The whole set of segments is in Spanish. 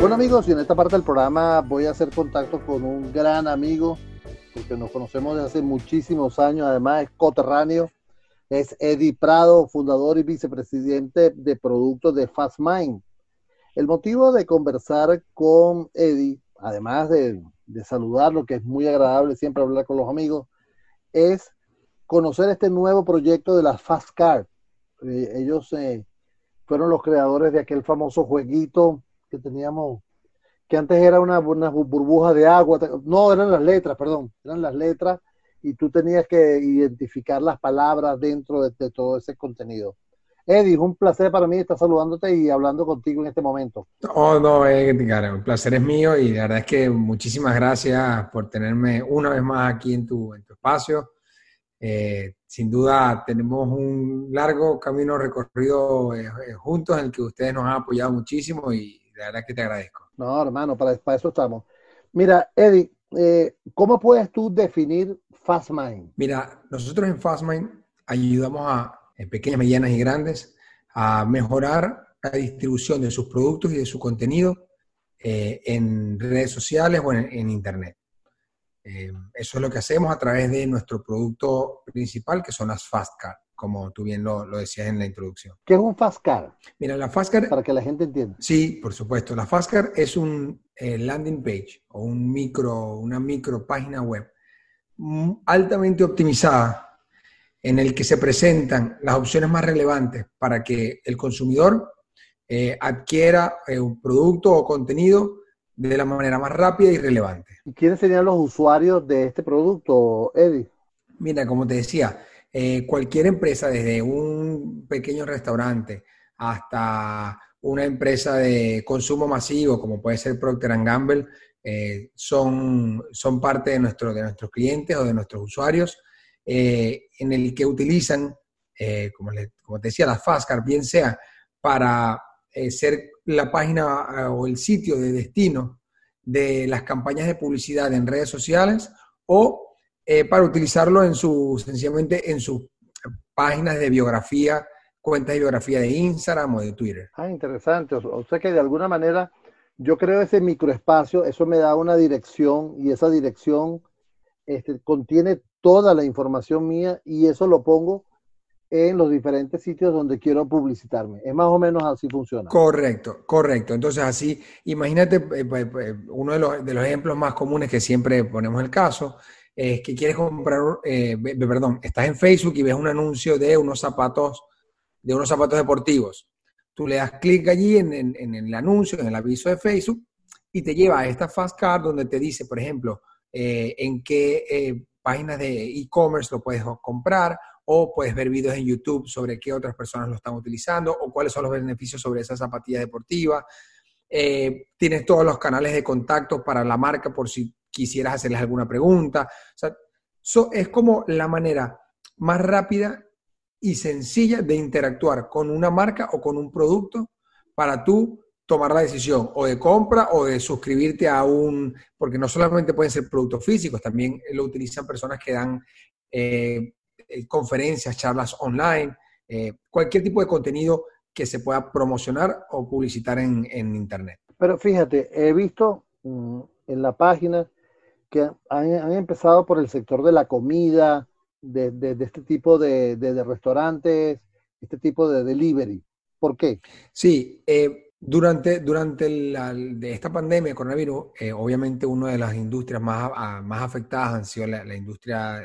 Bueno amigos, y en esta parte del programa voy a hacer contacto con un gran amigo, porque nos conocemos desde hace muchísimos años, además es coterráneo, es Eddie Prado, fundador y vicepresidente de productos de FastMind. El motivo de conversar con Eddie, además de, de saludarlo, que es muy agradable siempre hablar con los amigos, es conocer este nuevo proyecto de la Fast Card. Eh, ellos eh, fueron los creadores de aquel famoso jueguito que teníamos, que antes era una, una burbuja de agua, no, eran las letras, perdón, eran las letras y tú tenías que identificar las palabras dentro de, todo ese contenido. Eddie, un placer para mí estar saludándote y hablando contigo en este momento. Oh, no, eh, el placer es mío y la verdad es que muchísimas gracias por tenerme una vez más aquí en tu, en tu espacio. Eh, sin duda tenemos un largo camino recorrido eh, juntos en el que ustedes nos han apoyado muchísimo y la verdad que te agradezco. No, hermano, para, para eso estamos. Mira, Eddie, eh, ¿cómo puedes tú definir FastMind? Mira, nosotros en FastMind ayudamos a pequeñas, medianas y grandes a mejorar la distribución de sus productos y de su contenido eh, en redes sociales o en, Internet. Eh, eso es lo que hacemos a través de nuestro producto principal, que son las Fast como tú bien lo, decías en la introducción. ¿Qué es un Fastcar? Mira, la Fastcar... Para que la gente entienda. Sí, por supuesto. La Fastcar es un eh, landing page o un micro, una micro página web altamente optimizada en el que se presentan las opciones más relevantes para que el consumidor eh, adquiera eh, un producto o contenido de la manera más rápida y relevante. ¿Y quiénes serían los usuarios de este producto, Eddie? Mira, como te decía, eh, cualquier empresa, desde un pequeño restaurante hasta una empresa de consumo masivo, como puede ser Procter Gamble, eh, son, son parte de, nuestro, de nuestros clientes o de nuestros usuarios, eh, en el que utilizan, como, como, te decía, la Fastcard, bien sea para ser la página o el sitio de destino de las campañas de publicidad en redes sociales o eh, para utilizarlo en su, sencillamente en sus páginas de biografía, cuentas de biografía de Instagram o de Twitter. Ah, interesante. O, sea que de alguna manera yo creo ese microespacio, eso me da una dirección y esa dirección este, contiene toda la información mía y eso lo pongo en los diferentes sitios donde quiero publicitarme. Es más o menos así funciona. Correcto, correcto. Entonces así, imagínate eh, pues, pues, uno de los, de los ejemplos más comunes que siempre ponemos el caso es que quieres comprar, eh, perdón, estás en Facebook y ves un anuncio de unos zapatos, de unos zapatos deportivos. Tú le das clic allí en, el anuncio, en el aviso de Facebook, y te lleva a esta Fast Card donde te dice, por ejemplo, eh, en qué eh, páginas de e-commerce lo puedes comprar, o puedes ver videos en YouTube sobre qué otras personas lo están utilizando, o cuáles son los beneficios sobre esa zapatilla deportiva. tienes todos los canales de contacto para la marca por si quisieras hacerles alguna pregunta. O sea, es como la manera más rápida y sencilla de interactuar con una marca o con un producto para tú tomar la decisión o de compra o de suscribirte a un, porque no solamente pueden ser productos físicos, también lo utilizan personas que dan eh, eh, conferencias, charlas online, eh, cualquier tipo de contenido que se pueda promocionar o publicitar en, Internet. Pero fíjate, he visto mm, en la página que han, empezado por el sector de la comida, de, este tipo de, restaurantes, este tipo de delivery. ¿Por qué? Sí, eh, durante, durante de esta pandemia, coronavirus, eh, obviamente una de las industrias más, más afectadas han sido la, industria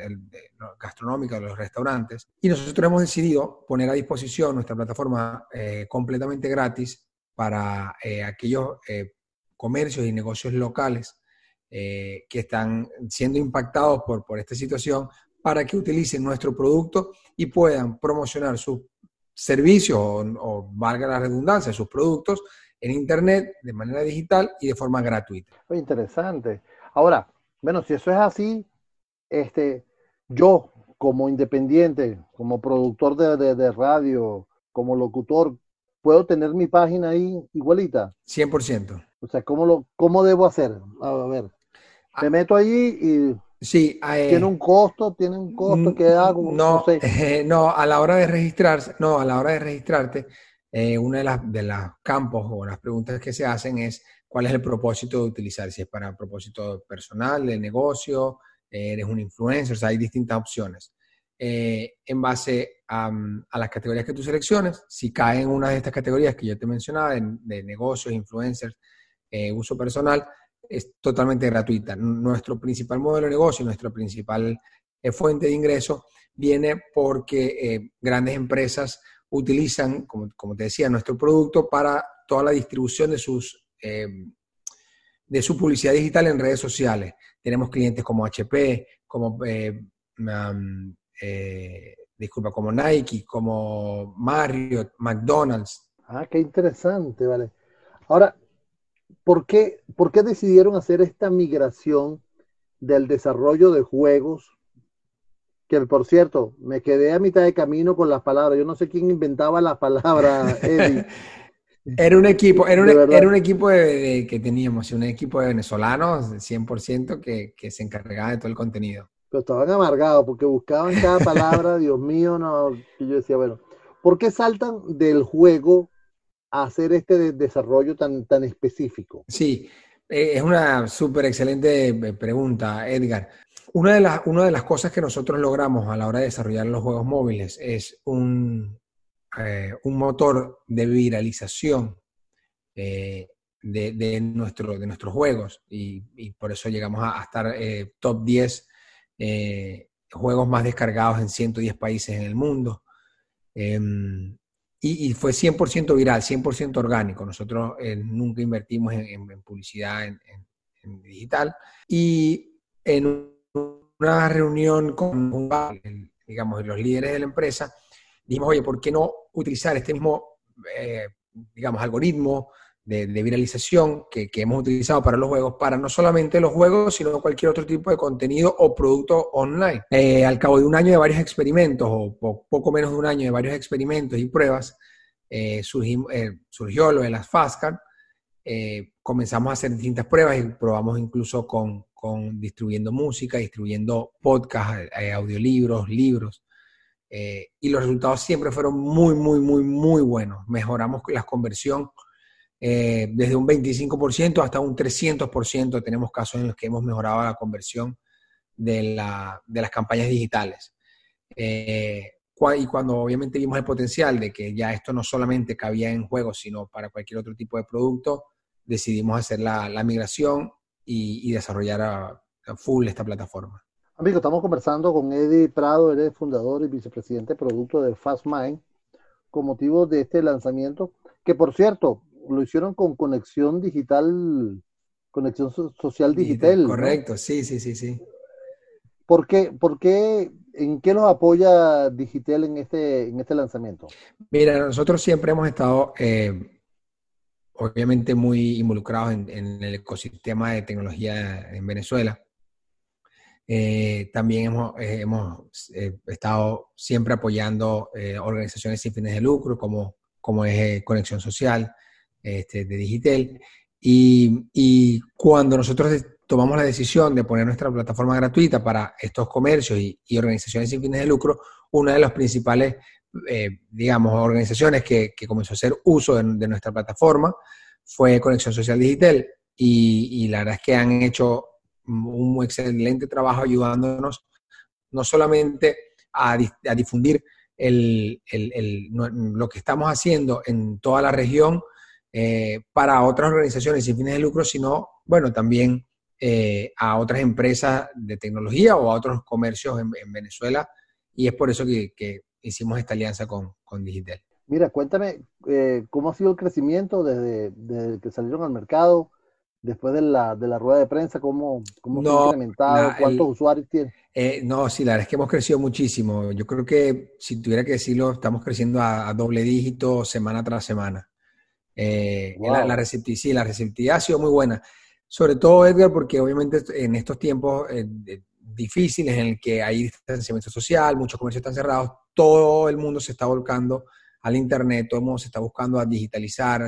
gastronómica de los restaurantes. Y nosotros hemos decidido poner a disposición nuestra plataforma eh, completamente gratis para aquellos comercios y negocios locales eh, que están siendo impactados por, por esta situación para que utilicen nuestro producto y puedan promocionar sus servicios o, valga la redundancia, sus productos en Internet de manera digital y de forma gratuita. Muy interesante. Ahora, bueno, si eso es así, este, yo como independiente, como productor de, de, radio, como locutor, ¿puedo tener mi página ahí igualita? 100%. O sea, ¿cómo, lo, cómo debo hacer? A ver. Me meto allí y Sí, eh, tiene un costo, tiene un costo que hago. No, no, a la hora de registrarse, no, a la hora de registrarte, eh, una de las de los campos o las preguntas que se hacen es cuál es el propósito de utilizar, si es para propósito personal, de negocio, eh, eres un influencer, o sea, hay distintas opciones. Eh, en base a, las categorías que tú selecciones, si cae en una de estas categorías que yo te mencionaba, de, negocios, influencers, uso personal, es totalmente gratuita. Nuestro principal modelo de negocio, nuestra principal fuente de ingreso, viene porque grandes empresas utilizan, como, como, te decía, nuestro producto para toda la distribución de, sus, eh, de su publicidad digital en redes sociales. Tenemos clientes como HP, como, eh, eh, disculpa, como Nike, como Marriott, McDonald's. Ah, qué interesante, vale. Ahora, ¿por qué, ¿por qué decidieron hacer esta migración del desarrollo de juegos que por cierto, me quedé a mitad de camino con las palabras. Yo no sé quién inventaba las palabras, Eddie. Era un equipo, era un, era un equipo de, que teníamos, un equipo de venezolanos, 100%, que, que se encargaba de todo el contenido. Pero estaban amargados porque buscaban cada palabra, Dios mío, no. Y yo decía, bueno, ¿por qué saltan del juego hacer este desarrollo tan, tan específico? Sí, eh, es una súper excelente eh, pregunta, Edgar. Una de, las, una de las cosas que nosotros logramos a la hora de desarrollar los juegos móviles es un, eh, un motor de viralización de, nuestro, de nuestros juegos y, por eso llegamos a, estar top 10 juegos más descargados en 110 países en el mundo. Em, y, fue 100% viral, 100% orgánico. Nosotros eh, nunca invertimos en, publicidad en, digital. Y en una reunión con digamos, los líderes de la empresa, dijimos, oye, ¿por qué no utilizar este mismo, eh, digamos, algoritmo de, viralización que, hemos utilizado para los juegos, para no solamente los juegos, sino cualquier otro tipo de contenido o producto online. Eh, al cabo de un año de varios experimentos, o poco menos de un año de varios experimentos y pruebas, eh, eh, surgió lo de las FASCAR. comenzamos a hacer distintas pruebas y probamos incluso con, con distribuyendo música, distribuyendo podcasts, audiolibros, libros. y los resultados siempre fueron muy, muy, muy, muy buenos. Mejoramos la conversión eh, desde un 25% hasta un 300%. Tenemos casos en los que hemos mejorado la conversión de, las campañas digitales. Eh, y cuando obviamente vimos el potencial de que ya esto no solamente cabía en juegos, sino para cualquier otro tipo de producto, decidimos hacer la, migración y, desarrollar a, full esta plataforma. Amigo, estamos conversando con Eddie Prado, eres fundador y vicepresidente de producto de FastMind, con motivo de este lanzamiento, que por cierto, lo hicieron con conexión digital, conexión social digital. correcto, sí, sí, sí, sí. ¿Por qué, por qué, en qué nos apoya Digital en este, en este lanzamiento? Mira, nosotros siempre hemos estado, eh, obviamente, muy involucrados en, el ecosistema de tecnología en Venezuela. Eh, también hemos, eh, hemos estado siempre apoyando organizaciones sin fines de lucro, como, como es Conexión Social, este, de Digital. Y, cuando nosotros tomamos la decisión de poner nuestra plataforma gratuita para estos comercios y, organizaciones sin fines de lucro, una de las principales, eh, digamos, organizaciones que, comenzó a hacer uso de, nuestra plataforma fue Conexión Social Digital. Y, la verdad es que han hecho un excelente trabajo ayudándonos no solamente a, difundir lo que estamos haciendo en toda la región, eh, para otras organizaciones sin fines de lucro, sino, bueno, también eh, a otras empresas de tecnología o a otros comercios en, Venezuela. Y es por eso que, hicimos esta alianza con, Digital. Mira, cuéntame eh, cómo ha sido el crecimiento desde, que salieron al mercado, después de la, de la rueda de prensa, cómo, cómo se ha incrementado, cuántos usuarios tiene. no, sí, la verdad es que hemos crecido muchísimo. Yo creo que, si tuviera que decirlo, estamos creciendo a doble dígito semana tras semana. Eh, la, la, receptividad, la receptividad ha sido muy buena. Sobre todo, Edgar, porque obviamente en estos tiempos eh, difíciles en el que hay distanciamiento social, muchos comercios están cerrados, todo el mundo se está volcando al Internet, todo el mundo se está buscando a digitalizar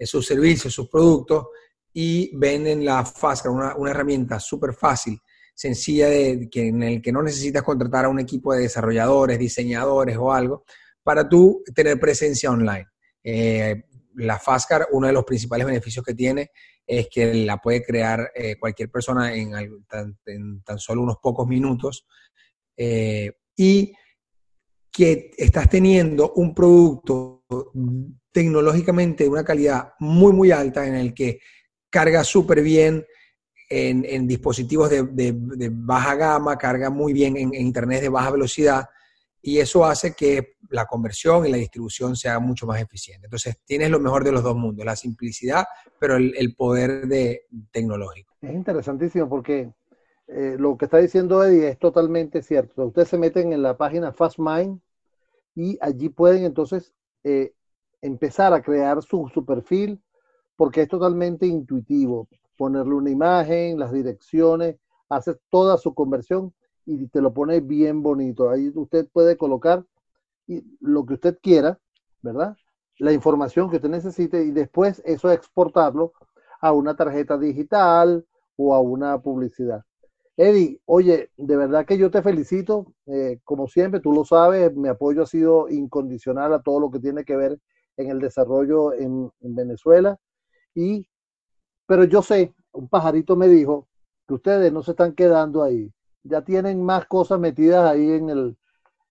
sus servicios, sus productos y venden la FASCA, una, una herramienta súper fácil, sencilla, de, que, en el que no necesitas contratar a un equipo de desarrolladores, diseñadores o algo, para tú tener presencia online. Eh, la Fastcar, uno de los principales beneficios que tiene es que la puede crear eh, cualquier persona en, tan, solo unos pocos minutos eh, y que estás teniendo un producto tecnológicamente de una calidad muy, muy alta en el que carga súper bien en, dispositivos de, baja gama, carga muy bien en, internet de baja velocidad y eso hace que la conversión y la distribución sea mucho más eficiente. Entonces, tienes lo mejor de los dos mundos, la simplicidad, pero el, poder de, tecnológico. Es interesantísimo porque eh, lo que está diciendo Eddie es totalmente cierto. Ustedes se meten en la página FastMind y allí pueden entonces eh, empezar a crear su, su perfil porque es totalmente intuitivo. Ponerle una imagen, las direcciones, hacer toda su conversión y te lo pone bien bonito. Ahí usted puede colocar lo que usted quiera, ¿verdad? La información que usted necesite y después eso exportarlo a una tarjeta digital o a una publicidad. Eddie, oye, de verdad que yo te felicito. Eh, como siempre, tú lo sabes, mi apoyo ha sido incondicional a todo lo que tiene que ver en el desarrollo en, en Venezuela. Y, pero yo sé, un pajarito me dijo que ustedes no se están quedando ahí ya tienen más cosas metidas ahí en, el,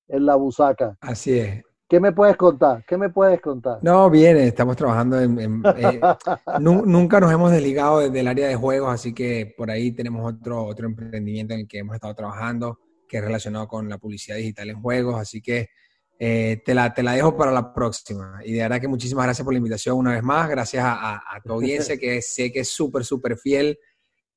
en la busaca. Así es. ¿Qué me puedes contar? ¿Qué me puedes contar? No, bien, estamos trabajando en... Eh, nunca nos hemos desligado del área de juegos, así que por ahí tenemos otro, otro emprendimiento en el que hemos estado trabajando, que es relacionado con la publicidad digital en juegos, así que eh, te, la, te la dejo para la próxima. Y de verdad que muchísimas gracias por la invitación una vez más, gracias a, a tu audiencia que sé que es súper, súper fiel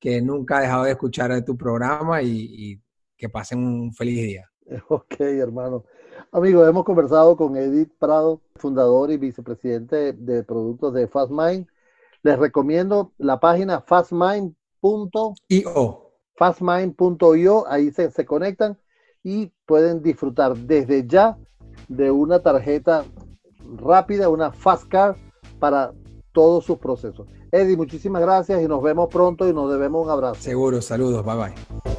que nunca ha dejado de escuchar tu programa y, que pasen un feliz día. Ok, hermano. Amigos, hemos conversado con Edith Prado, fundador y vicepresidente de productos de FastMind. Les recomiendo la página fastmind.io. Fastmind.io, ahí se, se conectan y pueden disfrutar desde ya de una tarjeta rápida, una Fast Card para todos sus procesos. Eddie, muchísimas gracias y nos vemos pronto y nos debemos un abrazo. Seguro, saludos, bye bye.